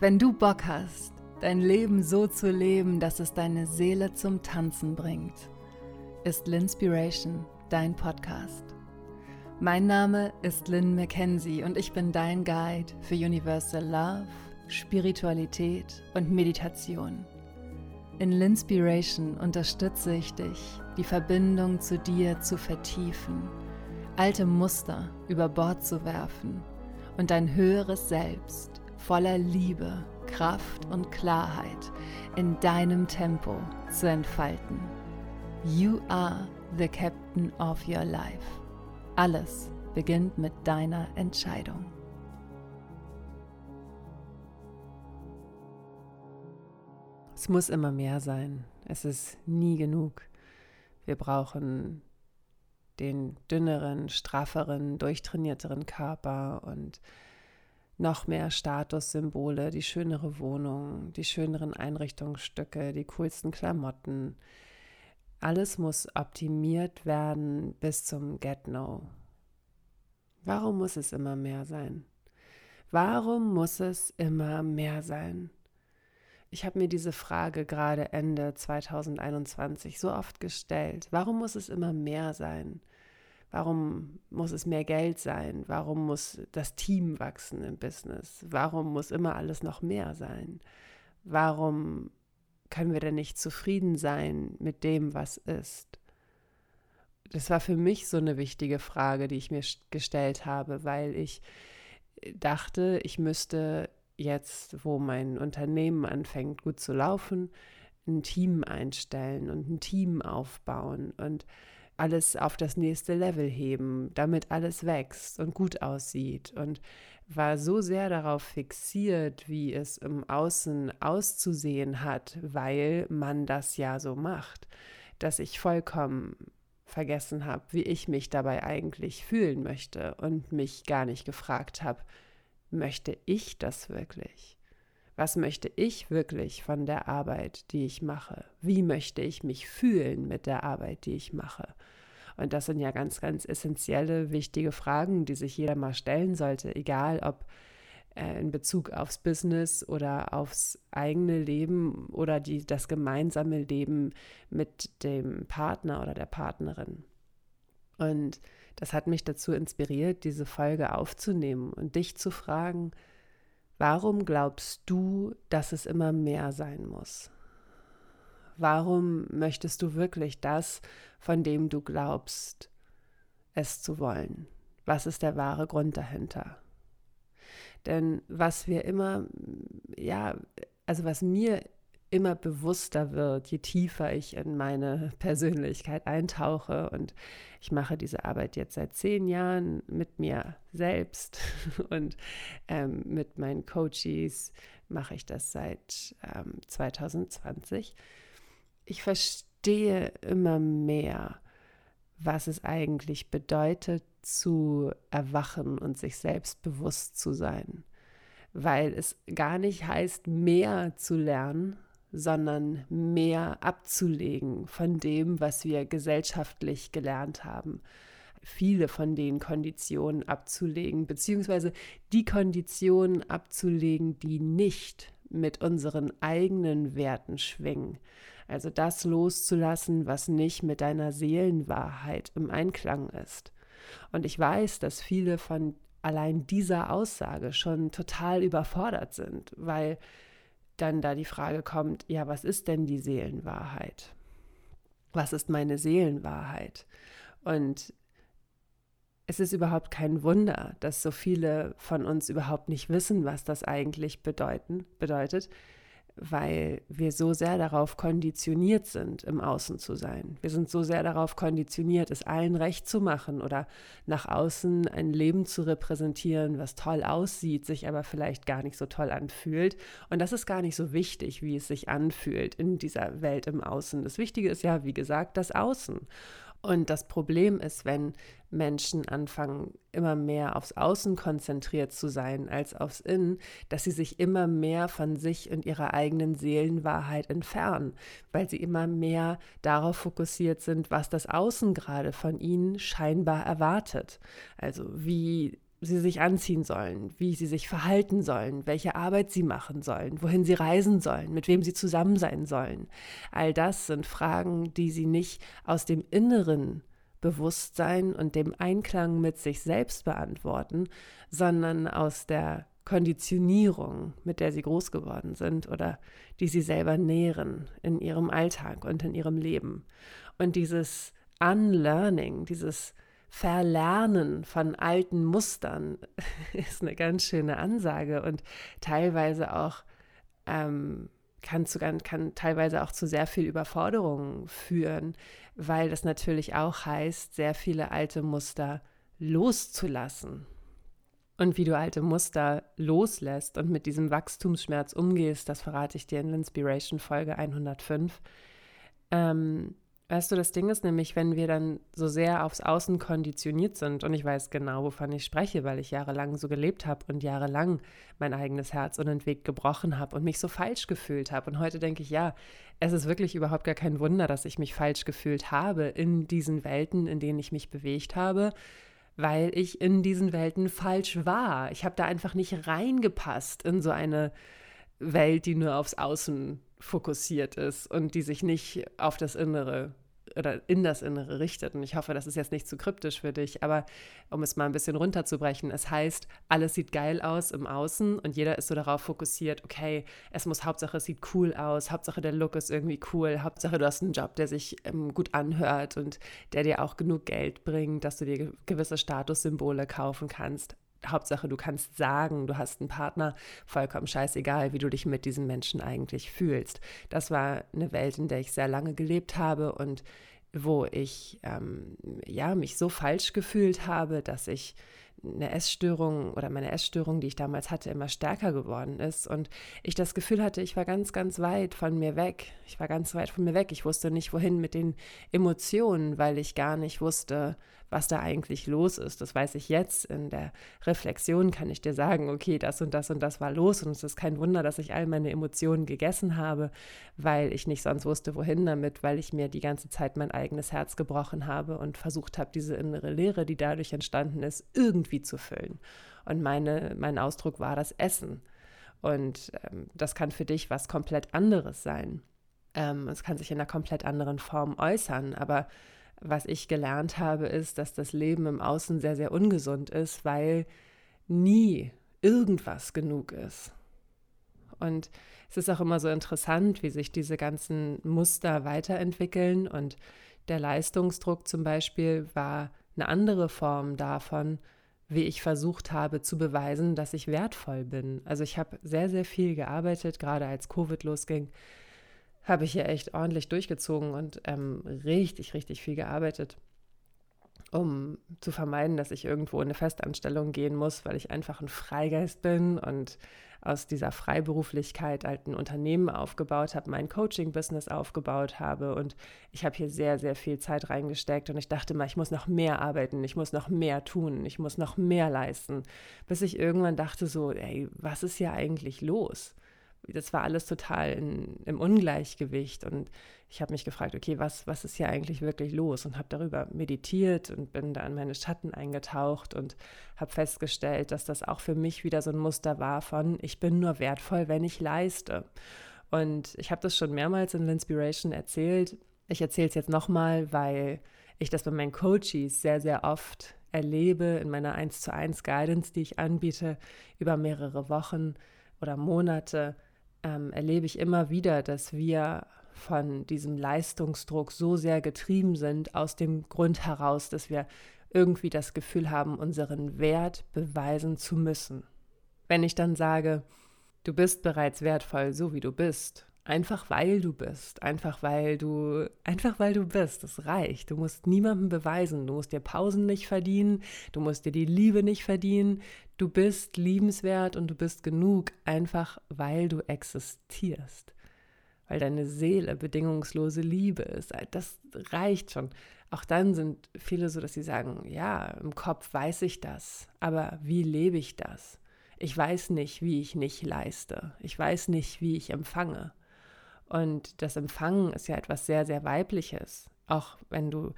Wenn du Bock hast, dein Leben so zu leben, dass es deine Seele zum Tanzen bringt, ist Linspiration dein Podcast. Mein Name ist Lynn McKenzie und ich bin dein Guide für Universal Love, Spiritualität und Meditation. In Linspiration unterstütze ich dich, die Verbindung zu dir zu vertiefen, alte Muster über Bord zu werfen und dein höheres Selbst voller Liebe, Kraft und Klarheit in deinem Tempo zu entfalten. You are the captain of your life. Alles beginnt mit deiner Entscheidung. Es muss immer mehr sein. Es ist nie genug. Wir brauchen den dünneren, strafferen, durchtrainierteren Körper und noch mehr Statussymbole, die schönere Wohnung, die schöneren Einrichtungsstücke, die coolsten Klamotten. Alles muss optimiert werden bis zum Get-No. Warum muss es immer mehr sein? Warum muss es immer mehr sein? Ich habe mir diese Frage gerade Ende 2021 so oft gestellt. Warum muss es immer mehr sein? Warum muss es mehr Geld sein? Warum muss das Team wachsen im Business? Warum muss immer alles noch mehr sein? Warum können wir denn nicht zufrieden sein mit dem, was ist? Das war für mich so eine wichtige Frage, die ich mir gestellt habe, weil ich dachte, ich müsste jetzt, wo mein Unternehmen anfängt gut zu laufen, ein Team einstellen und ein Team aufbauen und alles auf das nächste Level heben, damit alles wächst und gut aussieht und war so sehr darauf fixiert, wie es im Außen auszusehen hat, weil man das ja so macht, dass ich vollkommen vergessen habe, wie ich mich dabei eigentlich fühlen möchte und mich gar nicht gefragt habe, möchte ich das wirklich? Was möchte ich wirklich von der Arbeit, die ich mache? Wie möchte ich mich fühlen mit der Arbeit, die ich mache? Und das sind ja ganz, ganz essentielle, wichtige Fragen, die sich jeder mal stellen sollte, egal ob äh, in Bezug aufs Business oder aufs eigene Leben oder die, das gemeinsame Leben mit dem Partner oder der Partnerin. Und das hat mich dazu inspiriert, diese Folge aufzunehmen und dich zu fragen, Warum glaubst du, dass es immer mehr sein muss? Warum möchtest du wirklich das, von dem du glaubst, es zu wollen? Was ist der wahre Grund dahinter? Denn was wir immer, ja, also was mir immer bewusster wird, je tiefer ich in meine Persönlichkeit eintauche. Und ich mache diese Arbeit jetzt seit zehn Jahren mit mir selbst und ähm, mit meinen Coaches mache ich das seit ähm, 2020. Ich verstehe immer mehr, was es eigentlich bedeutet, zu erwachen und sich selbst bewusst zu sein weil es gar nicht heißt, mehr zu lernen, sondern mehr abzulegen von dem, was wir gesellschaftlich gelernt haben. Viele von den Konditionen abzulegen, beziehungsweise die Konditionen abzulegen, die nicht mit unseren eigenen Werten schwingen. Also das loszulassen, was nicht mit deiner Seelenwahrheit im Einklang ist. Und ich weiß, dass viele von allein dieser Aussage schon total überfordert sind, weil dann da die Frage kommt, ja, was ist denn die Seelenwahrheit? Was ist meine Seelenwahrheit? Und es ist überhaupt kein Wunder, dass so viele von uns überhaupt nicht wissen, was das eigentlich bedeuten, bedeutet, weil wir so sehr darauf konditioniert sind, im Außen zu sein. Wir sind so sehr darauf konditioniert, es allen recht zu machen oder nach außen ein Leben zu repräsentieren, was toll aussieht, sich aber vielleicht gar nicht so toll anfühlt. Und das ist gar nicht so wichtig, wie es sich anfühlt in dieser Welt im Außen. Das Wichtige ist ja, wie gesagt, das Außen. Und das Problem ist, wenn Menschen anfangen, immer mehr aufs Außen konzentriert zu sein als aufs Innen, dass sie sich immer mehr von sich und ihrer eigenen Seelenwahrheit entfernen, weil sie immer mehr darauf fokussiert sind, was das Außen gerade von ihnen scheinbar erwartet. Also wie sie sich anziehen sollen, wie sie sich verhalten sollen, welche Arbeit sie machen sollen, wohin sie reisen sollen, mit wem sie zusammen sein sollen. All das sind Fragen, die sie nicht aus dem inneren Bewusstsein und dem Einklang mit sich selbst beantworten, sondern aus der Konditionierung, mit der sie groß geworden sind oder die sie selber nähren in ihrem Alltag und in ihrem Leben. Und dieses Unlearning, dieses Verlernen von alten Mustern ist eine ganz schöne Ansage und teilweise auch ähm, kann, zu, kann teilweise auch zu sehr viel Überforderung führen, weil das natürlich auch heißt, sehr viele alte Muster loszulassen. Und wie du alte Muster loslässt und mit diesem Wachstumsschmerz umgehst, das verrate ich dir in Inspiration Folge 105. Ähm, Weißt du, das Ding ist nämlich, wenn wir dann so sehr aufs Außen konditioniert sind, und ich weiß genau, wovon ich spreche, weil ich jahrelang so gelebt habe und jahrelang mein eigenes Herz unentwegt gebrochen habe und mich so falsch gefühlt habe. Und heute denke ich, ja, es ist wirklich überhaupt gar kein Wunder, dass ich mich falsch gefühlt habe in diesen Welten, in denen ich mich bewegt habe, weil ich in diesen Welten falsch war. Ich habe da einfach nicht reingepasst in so eine Welt, die nur aufs Außen fokussiert ist und die sich nicht auf das Innere oder in das Innere richtet. Und ich hoffe, das ist jetzt nicht zu kryptisch für dich, aber um es mal ein bisschen runterzubrechen, es heißt, alles sieht geil aus im Außen und jeder ist so darauf fokussiert, okay, es muss Hauptsache, es sieht cool aus, Hauptsache der Look ist irgendwie cool, Hauptsache du hast einen Job, der sich ähm, gut anhört und der dir auch genug Geld bringt, dass du dir gewisse Statussymbole kaufen kannst. Hauptsache, du kannst sagen, du hast einen Partner, vollkommen scheißegal, wie du dich mit diesem Menschen eigentlich fühlst. Das war eine Welt, in der ich sehr lange gelebt habe und wo ich ähm, ja mich so falsch gefühlt habe, dass ich eine Essstörung oder meine Essstörung, die ich damals hatte, immer stärker geworden ist und ich das Gefühl hatte, ich war ganz, ganz weit von mir weg. Ich war ganz weit von mir weg. Ich wusste nicht, wohin mit den Emotionen, weil ich gar nicht wusste, was da eigentlich los ist. Das weiß ich jetzt. In der Reflexion kann ich dir sagen, okay, das und das und das war los und es ist kein Wunder, dass ich all meine Emotionen gegessen habe, weil ich nicht sonst wusste, wohin damit, weil ich mir die ganze Zeit mein eigenes Herz gebrochen habe und versucht habe, diese innere Leere, die dadurch entstanden ist, irgendwie zu füllen. Und meine, mein Ausdruck war das Essen. Und ähm, das kann für dich was komplett anderes sein. Ähm, es kann sich in einer komplett anderen Form äußern, aber was ich gelernt habe, ist, dass das Leben im Außen sehr, sehr ungesund ist, weil nie irgendwas genug ist. Und es ist auch immer so interessant, wie sich diese ganzen Muster weiterentwickeln. Und der Leistungsdruck zum Beispiel war eine andere Form davon, wie ich versucht habe zu beweisen, dass ich wertvoll bin. Also ich habe sehr, sehr viel gearbeitet, gerade als Covid losging habe ich hier echt ordentlich durchgezogen und ähm, richtig, richtig viel gearbeitet, um zu vermeiden, dass ich irgendwo in eine Festanstellung gehen muss, weil ich einfach ein Freigeist bin und aus dieser Freiberuflichkeit halt ein Unternehmen aufgebaut habe, mein Coaching-Business aufgebaut habe und ich habe hier sehr, sehr viel Zeit reingesteckt und ich dachte mal, ich muss noch mehr arbeiten, ich muss noch mehr tun, ich muss noch mehr leisten, bis ich irgendwann dachte so, ey, was ist hier eigentlich los? Das war alles total in, im Ungleichgewicht und ich habe mich gefragt, okay, was, was ist hier eigentlich wirklich los und habe darüber meditiert und bin da in meine Schatten eingetaucht und habe festgestellt, dass das auch für mich wieder so ein Muster war von, ich bin nur wertvoll, wenn ich leiste. Und ich habe das schon mehrmals in L'Inspiration erzählt. Ich erzähle es jetzt nochmal, weil ich das bei meinen Coaches sehr, sehr oft erlebe in meiner 1 zu 1 Guidance, die ich anbiete über mehrere Wochen oder Monate ähm, erlebe ich immer wieder, dass wir von diesem Leistungsdruck so sehr getrieben sind, aus dem Grund heraus, dass wir irgendwie das Gefühl haben, unseren Wert beweisen zu müssen. Wenn ich dann sage, du bist bereits wertvoll, so wie du bist, Einfach weil du bist, einfach weil du, einfach weil du bist, das reicht. Du musst niemandem beweisen, du musst dir Pausen nicht verdienen, du musst dir die Liebe nicht verdienen. Du bist liebenswert und du bist genug, einfach weil du existierst. Weil deine Seele bedingungslose Liebe ist. Das reicht schon. Auch dann sind viele so, dass sie sagen, ja, im Kopf weiß ich das, aber wie lebe ich das? Ich weiß nicht, wie ich nicht leiste. Ich weiß nicht, wie ich empfange. Und das Empfangen ist ja etwas sehr, sehr Weibliches. Auch wenn du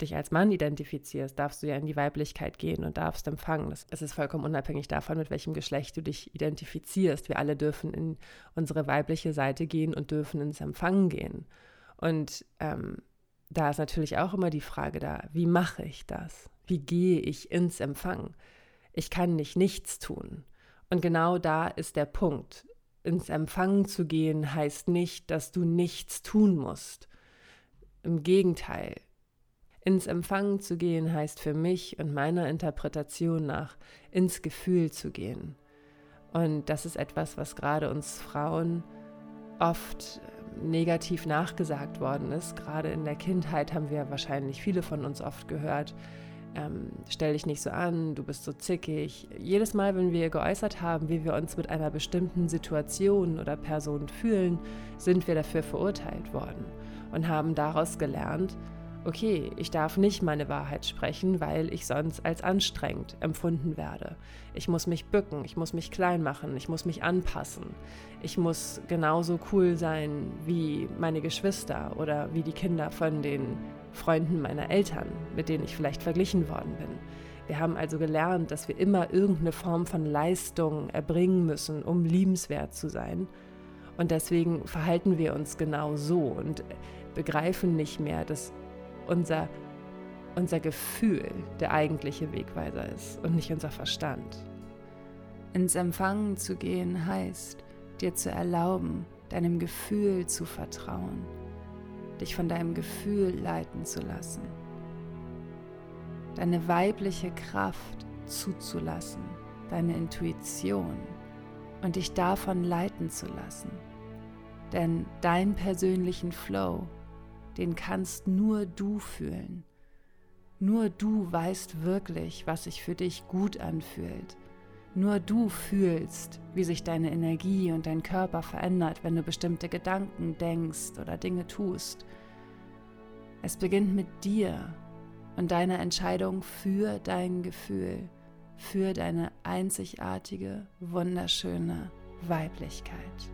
dich als Mann identifizierst, darfst du ja in die Weiblichkeit gehen und darfst empfangen. Es ist vollkommen unabhängig davon, mit welchem Geschlecht du dich identifizierst. Wir alle dürfen in unsere weibliche Seite gehen und dürfen ins Empfangen gehen. Und ähm, da ist natürlich auch immer die Frage da, wie mache ich das? Wie gehe ich ins Empfangen? Ich kann nicht nichts tun. Und genau da ist der Punkt. Ins Empfangen zu gehen heißt nicht, dass du nichts tun musst. Im Gegenteil, ins Empfangen zu gehen heißt für mich und meiner Interpretation nach ins Gefühl zu gehen. Und das ist etwas, was gerade uns Frauen oft negativ nachgesagt worden ist. Gerade in der Kindheit haben wir wahrscheinlich viele von uns oft gehört, ähm, stell dich nicht so an, du bist so zickig. Jedes Mal, wenn wir geäußert haben, wie wir uns mit einer bestimmten Situation oder Person fühlen, sind wir dafür verurteilt worden und haben daraus gelernt, okay, ich darf nicht meine Wahrheit sprechen, weil ich sonst als anstrengend empfunden werde. Ich muss mich bücken, ich muss mich klein machen, ich muss mich anpassen. Ich muss genauso cool sein wie meine Geschwister oder wie die Kinder von den Freunden meiner Eltern, mit denen ich vielleicht verglichen worden bin. Wir haben also gelernt, dass wir immer irgendeine Form von Leistung erbringen müssen, um liebenswert zu sein. Und deswegen verhalten wir uns genau so und begreifen nicht mehr, dass unser, unser Gefühl der eigentliche Wegweiser ist und nicht unser Verstand. Ins Empfangen zu gehen heißt, dir zu erlauben, deinem Gefühl zu vertrauen, dich von deinem Gefühl leiten zu lassen, deine weibliche Kraft zuzulassen, deine Intuition und dich davon leiten zu lassen. Denn deinen persönlichen Flow den kannst nur du fühlen. Nur du weißt wirklich, was sich für dich gut anfühlt. Nur du fühlst, wie sich deine Energie und dein Körper verändert, wenn du bestimmte Gedanken denkst oder Dinge tust. Es beginnt mit dir und deiner Entscheidung für dein Gefühl, für deine einzigartige, wunderschöne Weiblichkeit.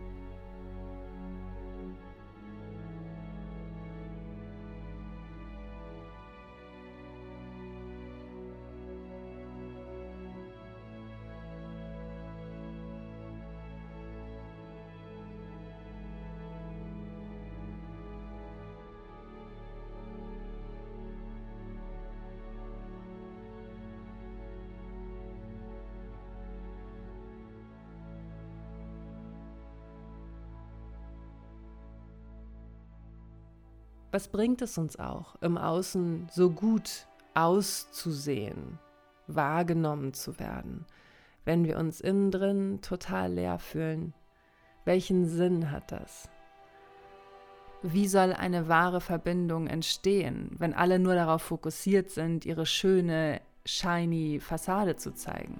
Was bringt es uns auch, im Außen so gut auszusehen, wahrgenommen zu werden, wenn wir uns innen drin total leer fühlen? Welchen Sinn hat das? Wie soll eine wahre Verbindung entstehen, wenn alle nur darauf fokussiert sind, ihre schöne, shiny Fassade zu zeigen?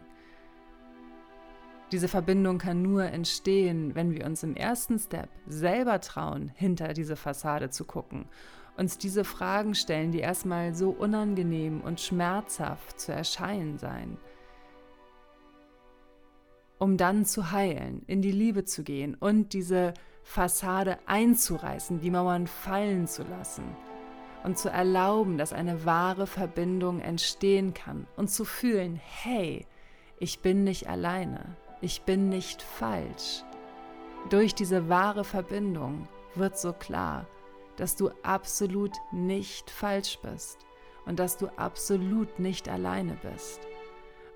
Diese Verbindung kann nur entstehen, wenn wir uns im ersten Step selber trauen, hinter diese Fassade zu gucken, uns diese Fragen stellen, die erstmal so unangenehm und schmerzhaft zu erscheinen sein, um dann zu heilen, in die Liebe zu gehen und diese Fassade einzureißen, die Mauern fallen zu lassen und zu erlauben, dass eine wahre Verbindung entstehen kann und zu fühlen, hey, ich bin nicht alleine ich bin nicht falsch. Durch diese wahre Verbindung wird so klar, dass du absolut nicht falsch bist und dass du absolut nicht alleine bist.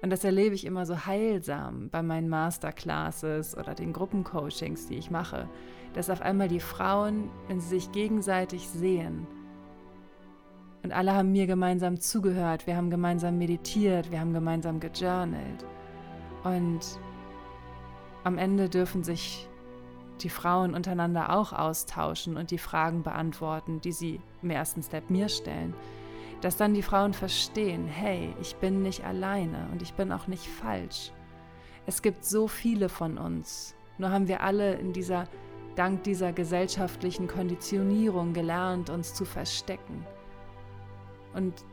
Und das erlebe ich immer so heilsam bei meinen Masterclasses oder den Gruppencoachings, die ich mache, dass auf einmal die Frauen, wenn sie sich gegenseitig sehen, und alle haben mir gemeinsam zugehört, wir haben gemeinsam meditiert, wir haben gemeinsam gejournalt. Und am Ende dürfen sich die Frauen untereinander auch austauschen und die Fragen beantworten, die sie im ersten Step mir stellen. Dass dann die Frauen verstehen, hey, ich bin nicht alleine und ich bin auch nicht falsch. Es gibt so viele von uns, nur haben wir alle in dieser, dank dieser gesellschaftlichen Konditionierung gelernt, uns zu verstecken. Und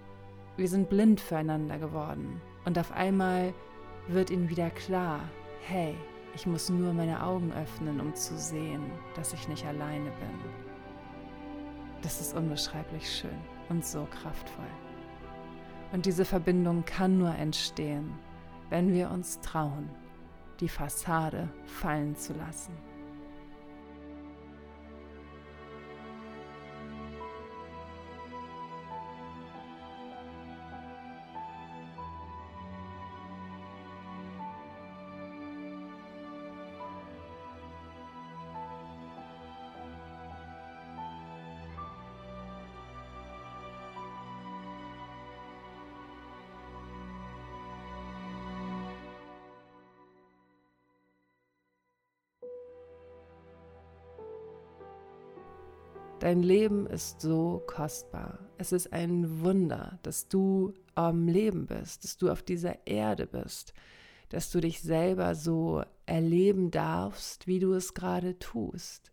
wir sind blind füreinander geworden. Und auf einmal wird ihnen wieder klar, hey, ich muss nur meine Augen öffnen, um zu sehen, dass ich nicht alleine bin. Das ist unbeschreiblich schön und so kraftvoll. Und diese Verbindung kann nur entstehen, wenn wir uns trauen, die Fassade fallen zu lassen. Dein Leben ist so kostbar. Es ist ein Wunder, dass du am Leben bist, dass du auf dieser Erde bist, dass du dich selber so erleben darfst, wie du es gerade tust.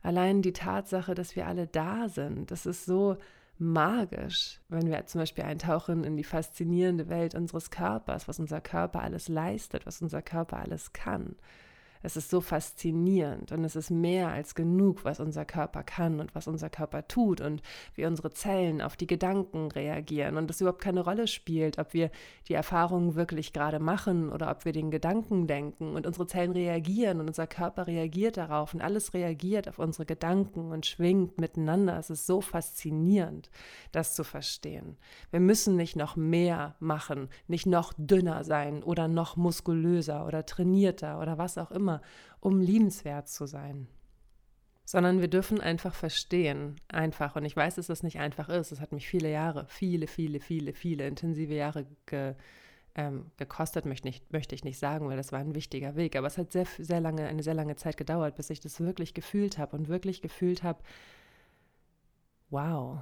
Allein die Tatsache, dass wir alle da sind, das ist so magisch, wenn wir zum Beispiel eintauchen in die faszinierende Welt unseres Körpers, was unser Körper alles leistet, was unser Körper alles kann. Es ist so faszinierend und es ist mehr als genug, was unser Körper kann und was unser Körper tut und wie unsere Zellen auf die Gedanken reagieren und es überhaupt keine Rolle spielt, ob wir die Erfahrungen wirklich gerade machen oder ob wir den Gedanken denken und unsere Zellen reagieren und unser Körper reagiert darauf und alles reagiert auf unsere Gedanken und schwingt miteinander. Es ist so faszinierend, das zu verstehen. Wir müssen nicht noch mehr machen, nicht noch dünner sein oder noch muskulöser oder trainierter oder was auch immer immer, um liebenswert zu sein. Sondern wir dürfen einfach verstehen, einfach, und ich weiß, dass das nicht einfach ist, es hat mich viele Jahre, viele, viele, viele, viele intensive Jahre ge, ähm, gekostet, möchte, nicht, möchte ich nicht sagen, weil das war ein wichtiger Weg, aber es hat sehr, sehr lange, eine sehr lange Zeit gedauert, bis ich das wirklich gefühlt habe und wirklich gefühlt habe, wow,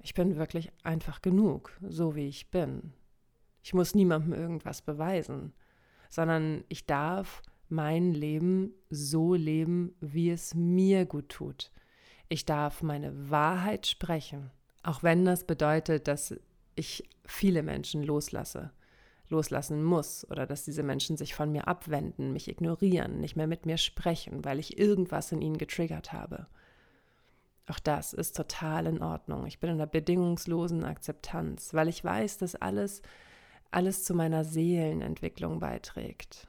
ich bin wirklich einfach genug, so wie ich bin. Ich muss niemandem irgendwas beweisen, sondern ich darf mein Leben so leben, wie es mir gut tut. Ich darf meine Wahrheit sprechen, auch wenn das bedeutet, dass ich viele Menschen loslasse, loslassen muss oder dass diese Menschen sich von mir abwenden, mich ignorieren, nicht mehr mit mir sprechen, weil ich irgendwas in ihnen getriggert habe. Auch das ist total in Ordnung. Ich bin in einer bedingungslosen Akzeptanz, weil ich weiß, dass alles alles zu meiner Seelenentwicklung beiträgt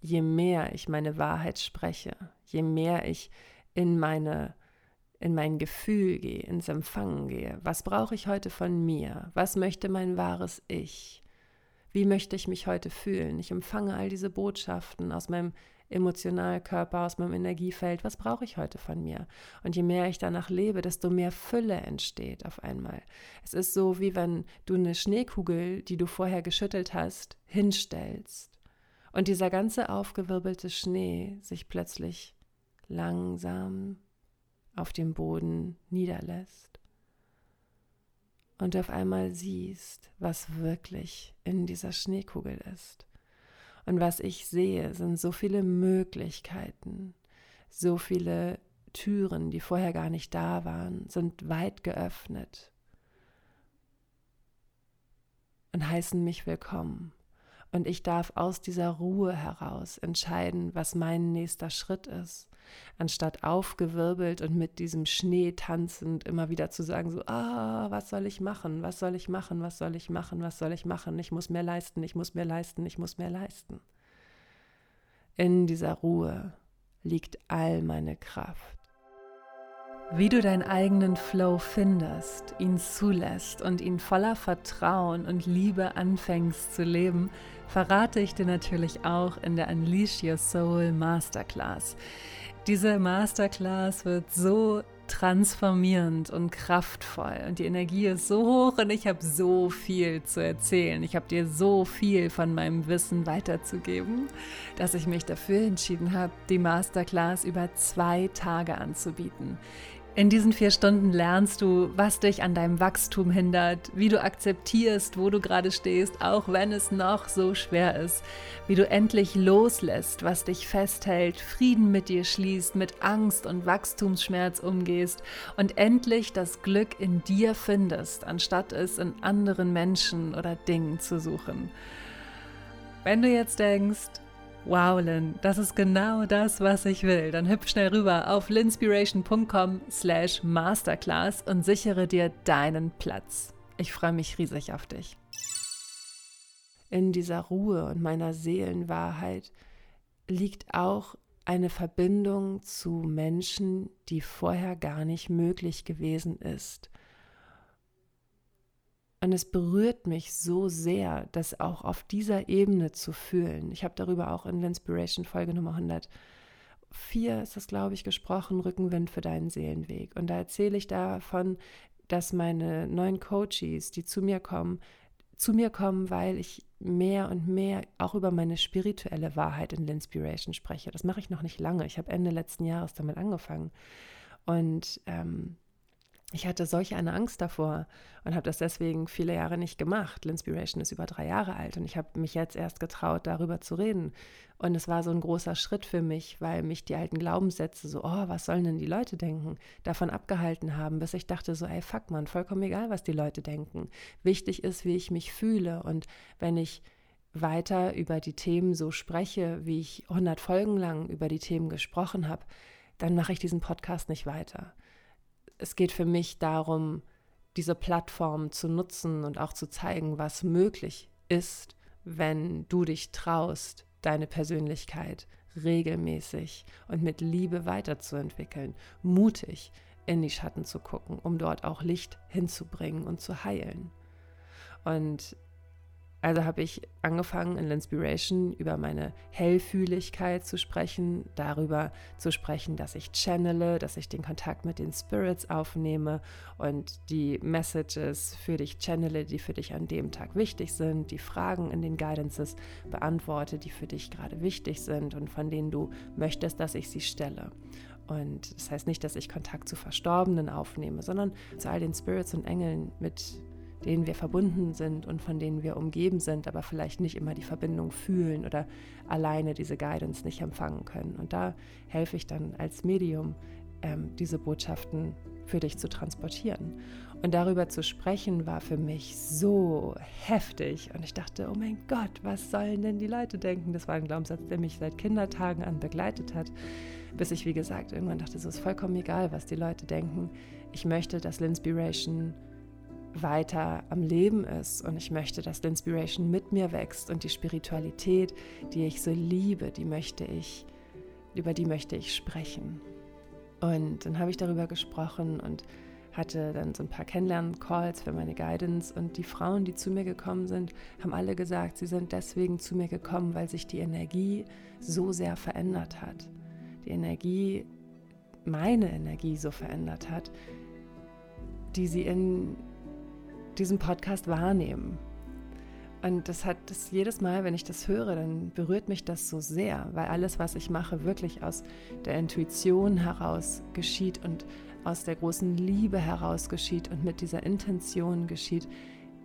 je mehr ich meine Wahrheit spreche, je mehr ich in meine in mein Gefühl gehe, ins Empfangen gehe. Was brauche ich heute von mir? Was möchte mein wahres Ich? Wie möchte ich mich heute fühlen? Ich empfange all diese Botschaften aus meinem Emotionalkörper, aus meinem Energiefeld. Was brauche ich heute von mir? Und je mehr ich danach lebe, desto mehr Fülle entsteht auf einmal. Es ist so, wie wenn du eine Schneekugel, die du vorher geschüttelt hast, hinstellst und dieser ganze aufgewirbelte Schnee sich plötzlich langsam auf dem Boden niederlässt und auf einmal siehst, was wirklich in dieser Schneekugel ist. Und was ich sehe, sind so viele Möglichkeiten, so viele Türen, die vorher gar nicht da waren, sind weit geöffnet und heißen mich willkommen. Und ich darf aus dieser Ruhe heraus entscheiden, was mein nächster Schritt ist. Anstatt aufgewirbelt und mit diesem Schnee tanzend immer wieder zu sagen, so, ah, was soll ich machen, was soll ich machen, was soll ich machen, was soll ich machen, ich muss mehr leisten, ich muss mehr leisten, ich muss mehr leisten. In dieser Ruhe liegt all meine Kraft. Wie du deinen eigenen Flow findest, ihn zulässt und ihn voller Vertrauen und Liebe anfängst zu leben, verrate ich dir natürlich auch in der Unleash Your Soul Masterclass. Diese Masterclass wird so transformierend und kraftvoll und die Energie ist so hoch und ich habe so viel zu erzählen. Ich habe dir so viel von meinem Wissen weiterzugeben, dass ich mich dafür entschieden habe, die Masterclass über zwei Tage anzubieten. In diesen vier Stunden lernst du, was dich an deinem Wachstum hindert, wie du akzeptierst, wo du gerade stehst, auch wenn es noch so schwer ist, wie du endlich loslässt, was dich festhält, Frieden mit dir schließt, mit Angst und Wachstumsschmerz umgehst und endlich das Glück in dir findest, anstatt es in anderen Menschen oder Dingen zu suchen. Wenn du jetzt denkst, Wow, Lynn, das ist genau das, was ich will. Dann hüpf schnell rüber auf linspiration.com slash masterclass und sichere dir deinen Platz. Ich freue mich riesig auf dich. In dieser Ruhe und meiner Seelenwahrheit liegt auch eine Verbindung zu Menschen, die vorher gar nicht möglich gewesen ist. Und es berührt mich so sehr, das auch auf dieser Ebene zu fühlen. Ich habe darüber auch in L'Inspiration Folge Nummer 104 ist das, glaube ich, gesprochen, Rückenwind für deinen Seelenweg. Und da erzähle ich davon, dass meine neuen Coaches, die zu mir kommen, zu mir kommen, weil ich mehr und mehr auch über meine spirituelle Wahrheit in L'Inspiration spreche. Das mache ich noch nicht lange. Ich habe Ende letzten Jahres damit angefangen. Und ähm, ich hatte solch eine Angst davor und habe das deswegen viele Jahre nicht gemacht. L'Inspiration ist über drei Jahre alt und ich habe mich jetzt erst getraut, darüber zu reden. Und es war so ein großer Schritt für mich, weil mich die alten Glaubenssätze so, oh, was sollen denn die Leute denken, davon abgehalten haben, bis ich dachte so, ey, fuck man, vollkommen egal, was die Leute denken. Wichtig ist, wie ich mich fühle und wenn ich weiter über die Themen so spreche, wie ich 100 Folgen lang über die Themen gesprochen habe, dann mache ich diesen Podcast nicht weiter es geht für mich darum, diese Plattform zu nutzen und auch zu zeigen, was möglich ist, wenn du dich traust, deine Persönlichkeit regelmäßig und mit Liebe weiterzuentwickeln, mutig in die Schatten zu gucken, um dort auch Licht hinzubringen und zu heilen. Und also habe ich angefangen in L'Inspiration über meine Hellfühligkeit zu sprechen, darüber zu sprechen, dass ich channele, dass ich den Kontakt mit den Spirits aufnehme und die Messages für dich channele, die für dich an dem Tag wichtig sind, die Fragen in den Guidances beantworte, die für dich gerade wichtig sind und von denen du möchtest, dass ich sie stelle. Und das heißt nicht, dass ich Kontakt zu Verstorbenen aufnehme, sondern zu all den Spirits und Engeln, mit denen wir verbunden sind und von denen wir umgeben sind, aber vielleicht nicht immer die Verbindung fühlen oder alleine diese Guidance nicht empfangen können. Und da helfe ich dann als Medium, ähm, diese Botschaften für dich zu transportieren. Und darüber zu sprechen war für mich so heftig. Und ich dachte, oh mein Gott, was sollen denn die Leute denken? Das war ein Glaubenssatz, der mich seit Kindertagen an begleitet hat. Bis ich, wie gesagt, irgendwann dachte, es ist vollkommen egal, was die Leute denken. Ich möchte, dass L'Inspiration weiter am Leben ist. Und ich möchte, dass die Inspiration mit mir wächst und die Spiritualität, die ich so liebe, die möchte ich, über die möchte ich sprechen. Und dann habe ich darüber gesprochen und hatte dann so ein paar Kennenlernen-Calls für meine Guidance und die Frauen, die zu mir gekommen sind, haben alle gesagt, sie sind deswegen zu mir gekommen, weil sich die Energie so sehr verändert hat. Die Energie, meine Energie so verändert hat, die sie in diesen Podcast wahrnehmen. Und das hat das jedes Mal, wenn ich das höre, dann berührt mich das so sehr, weil alles, was ich mache, wirklich aus der Intuition heraus geschieht und aus der großen Liebe heraus geschieht und mit dieser Intention geschieht,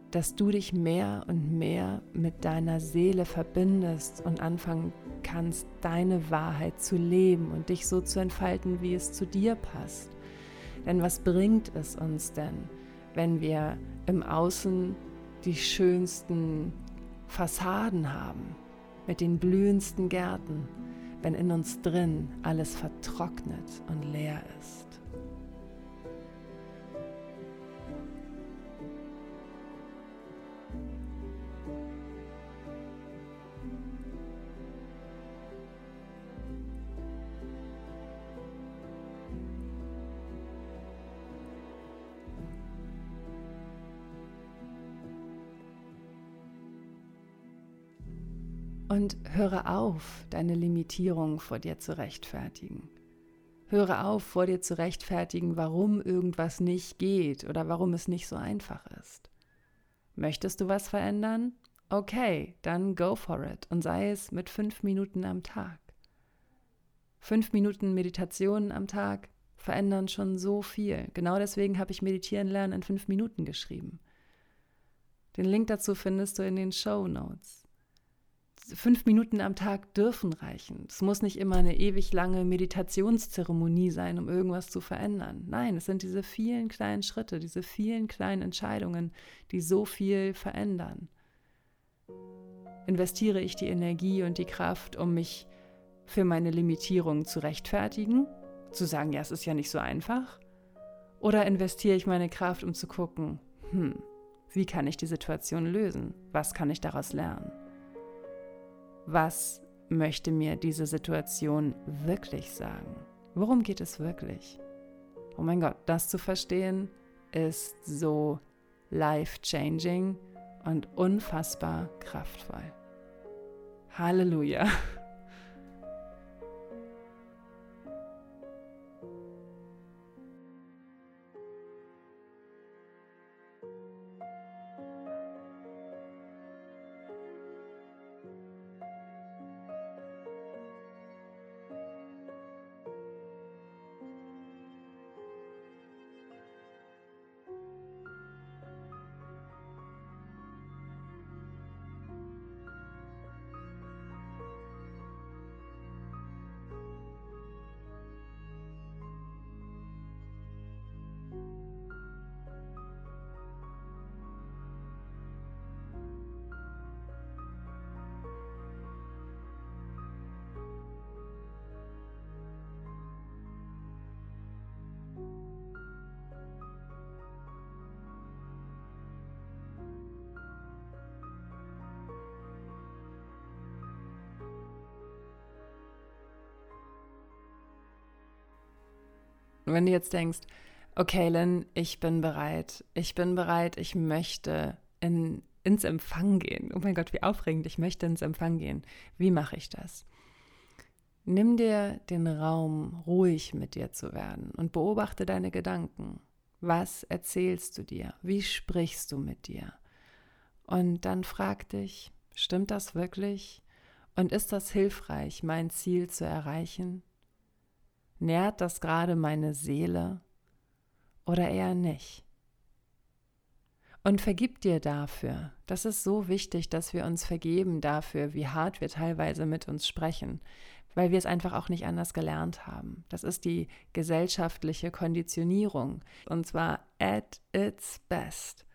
dass du dich mehr und mehr mit deiner Seele verbindest und anfangen kannst, deine Wahrheit zu leben und dich so zu entfalten, wie es zu dir passt. Denn was bringt es uns denn, wenn wir im Außen die schönsten Fassaden haben, mit den blühendsten Gärten, wenn in uns drin alles vertrocknet und leer ist. Höre auf, deine Limitierung vor dir zu rechtfertigen. Höre auf, vor dir zu rechtfertigen, warum irgendwas nicht geht oder warum es nicht so einfach ist. Möchtest du was verändern? Okay, dann go for it und sei es mit fünf Minuten am Tag. Fünf Minuten Meditation am Tag verändern schon so viel. Genau deswegen habe ich Meditieren lernen in fünf Minuten geschrieben. Den Link dazu findest du in den Show Notes fünf Minuten am Tag dürfen reichen. Es muss nicht immer eine ewig lange Meditationszeremonie sein, um irgendwas zu verändern. Nein, es sind diese vielen kleinen Schritte, diese vielen kleinen Entscheidungen, die so viel verändern. Investiere ich die Energie und die Kraft, um mich für meine Limitierung zu rechtfertigen, zu sagen, ja, es ist ja nicht so einfach? Oder investiere ich meine Kraft, um zu gucken, hm, Wie kann ich die Situation lösen? Was kann ich daraus lernen? Was möchte mir diese Situation wirklich sagen? Worum geht es wirklich? Oh mein Gott, das zu verstehen ist so life-changing und unfassbar kraftvoll. Halleluja. Wenn du jetzt denkst, okay, Lynn, ich bin bereit, ich bin bereit, ich möchte in, ins Empfang gehen. Oh mein Gott, wie aufregend, ich möchte ins Empfang gehen. Wie mache ich das? Nimm dir den Raum, ruhig mit dir zu werden und beobachte deine Gedanken. Was erzählst du dir? Wie sprichst du mit dir? Und dann frag dich, stimmt das wirklich? Und ist das hilfreich, mein Ziel zu erreichen? Nährt das gerade meine Seele oder eher nicht? Und vergib dir dafür. Das ist so wichtig, dass wir uns vergeben dafür, wie hart wir teilweise mit uns sprechen, weil wir es einfach auch nicht anders gelernt haben. Das ist die gesellschaftliche Konditionierung und zwar at its best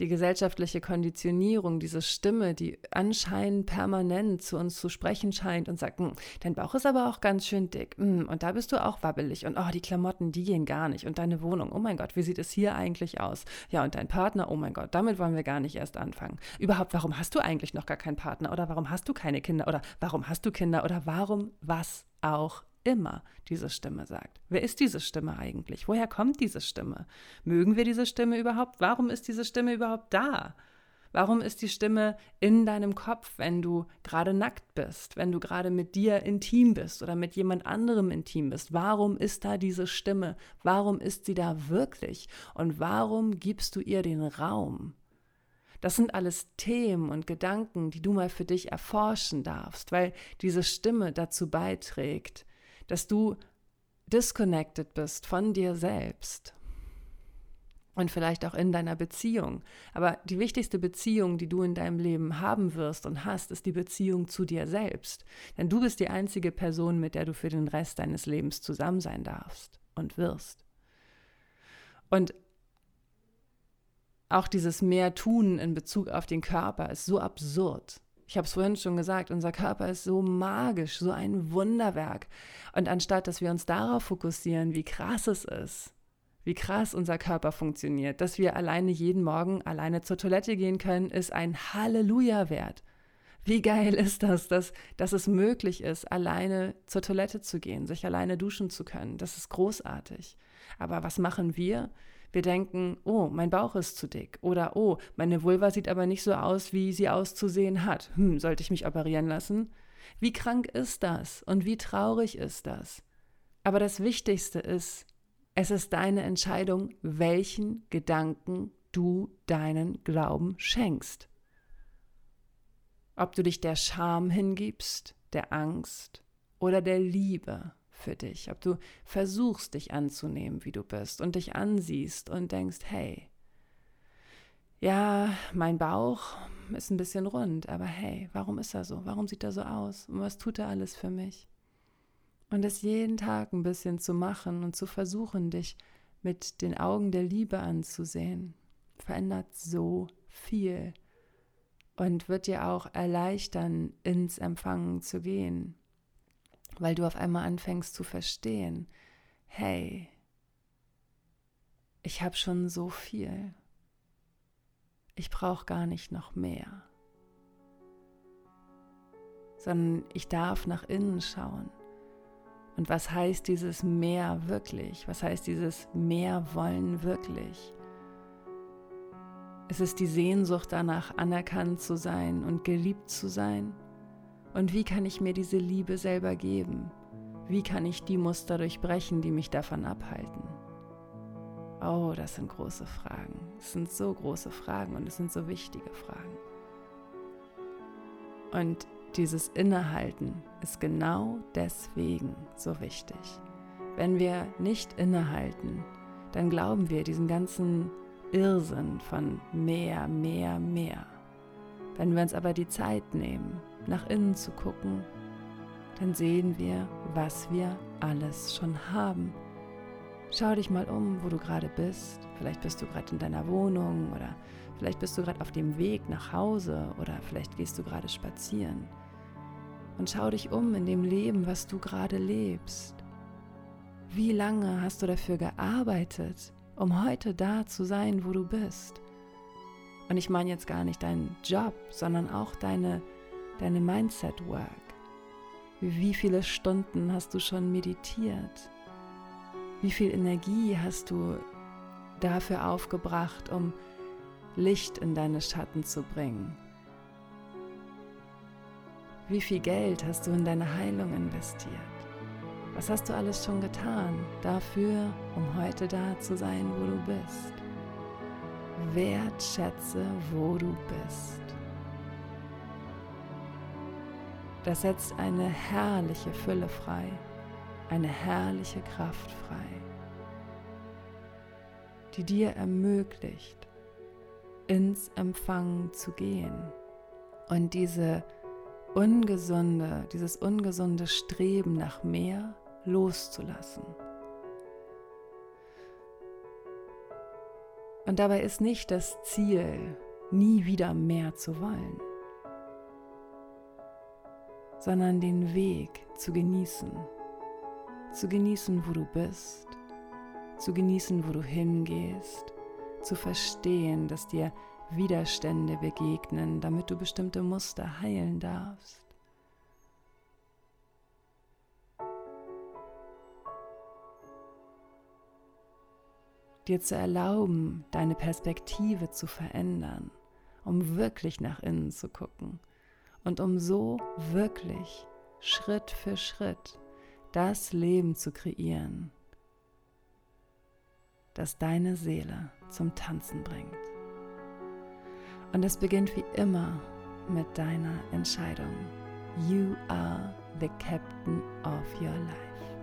die gesellschaftliche Konditionierung, diese Stimme, die anscheinend permanent zu uns zu sprechen scheint und sagt, hm, dein Bauch ist aber auch ganz schön dick. Hm, und da bist du auch wabbelig. Und oh, die Klamotten, die gehen gar nicht. Und deine Wohnung, oh mein Gott, wie sieht es hier eigentlich aus? Ja, und dein Partner, oh mein Gott, damit wollen wir gar nicht erst anfangen. Überhaupt, warum hast du eigentlich noch gar keinen Partner? Oder warum hast du keine Kinder? Oder warum hast du Kinder? Oder warum was auch immer diese Stimme sagt. Wer ist diese Stimme eigentlich? Woher kommt diese Stimme? Mögen wir diese Stimme überhaupt? Warum ist diese Stimme überhaupt da? Warum ist die Stimme in deinem Kopf, wenn du gerade nackt bist, wenn du gerade mit dir intim bist oder mit jemand anderem intim bist? Warum ist da diese Stimme? Warum ist sie da wirklich? Und warum gibst du ihr den Raum? Das sind alles Themen und Gedanken, die du mal für dich erforschen darfst, weil diese Stimme dazu beiträgt, dass du disconnected bist von dir selbst und vielleicht auch in deiner Beziehung. Aber die wichtigste Beziehung, die du in deinem Leben haben wirst und hast, ist die Beziehung zu dir selbst. Denn du bist die einzige Person, mit der du für den Rest deines Lebens zusammen sein darfst und wirst. Und auch dieses mehr tun in Bezug auf den Körper ist so absurd. Ich habe es vorhin schon gesagt, unser Körper ist so magisch, so ein Wunderwerk. Und anstatt dass wir uns darauf fokussieren, wie krass es ist, wie krass unser Körper funktioniert, dass wir alleine jeden Morgen alleine zur Toilette gehen können, ist ein Halleluja wert. Wie geil ist das, dass, dass es möglich ist, alleine zur Toilette zu gehen, sich alleine duschen zu können. Das ist großartig. Aber was machen wir? Wir denken, oh, mein Bauch ist zu dick oder oh, meine Vulva sieht aber nicht so aus, wie sie auszusehen hat. Hm, sollte ich mich operieren lassen? Wie krank ist das und wie traurig ist das? Aber das Wichtigste ist, es ist deine Entscheidung, welchen Gedanken du deinen Glauben schenkst. Ob du dich der Scham hingibst, der Angst oder der Liebe für dich, ob du versuchst, dich anzunehmen, wie du bist und dich ansiehst und denkst, hey, ja, mein Bauch ist ein bisschen rund, aber hey, warum ist er so? Warum sieht er so aus? Und was tut er alles für mich? Und es jeden Tag ein bisschen zu machen und zu versuchen, dich mit den Augen der Liebe anzusehen, verändert so viel und wird dir auch erleichtern, ins Empfangen zu gehen weil du auf einmal anfängst zu verstehen, hey, ich habe schon so viel. ich brauche gar nicht noch mehr, sondern ich darf nach innen schauen. Und was heißt dieses mehr wirklich? Was heißt dieses mehr wollen wirklich? Es ist die Sehnsucht danach, anerkannt zu sein und geliebt zu sein. Und wie kann ich mir diese Liebe selber geben? Wie kann ich die Muster durchbrechen, die mich davon abhalten? Oh, das sind große Fragen. Es sind so große Fragen und es sind so wichtige Fragen. Und dieses Innehalten ist genau deswegen so wichtig. Wenn wir nicht innehalten, dann glauben wir diesen ganzen Irrsinn von mehr, mehr, mehr. Wenn wir uns aber die Zeit nehmen, nach innen zu gucken, dann sehen wir, was wir alles schon haben. Schau dich mal um, wo du gerade bist. Vielleicht bist du gerade in deiner Wohnung oder vielleicht bist du gerade auf dem Weg nach Hause oder vielleicht gehst du gerade spazieren. Und schau dich um in dem Leben, was du gerade lebst. Wie lange hast du dafür gearbeitet, um heute da zu sein, wo du bist. Und ich meine jetzt gar nicht deinen Job, sondern auch deine, deine Mindset-Work. Wie viele Stunden hast du schon meditiert? Wie viel Energie hast du dafür aufgebracht, um Licht in deine Schatten zu bringen? Wie viel Geld hast du in deine Heilung investiert? Was hast du alles schon getan dafür, um heute da zu sein, wo du bist? Wertschätze, wo du bist. Das setzt eine herrliche Fülle frei, eine herrliche Kraft frei, die dir ermöglicht, ins Empfangen zu gehen und diese ungesunde, dieses ungesunde Streben nach mehr loszulassen. Und dabei ist nicht das Ziel, nie wieder mehr zu wollen, sondern den Weg zu genießen. Zu genießen, wo du bist, zu genießen, wo du hingehst, zu verstehen, dass dir Widerstände begegnen, damit du bestimmte Muster heilen darfst. dir zu erlauben, deine Perspektive zu verändern, um wirklich nach innen zu gucken und um so wirklich Schritt für Schritt das Leben zu kreieren, das deine Seele zum Tanzen bringt. Und es beginnt wie immer mit deiner Entscheidung. You are the captain of your life.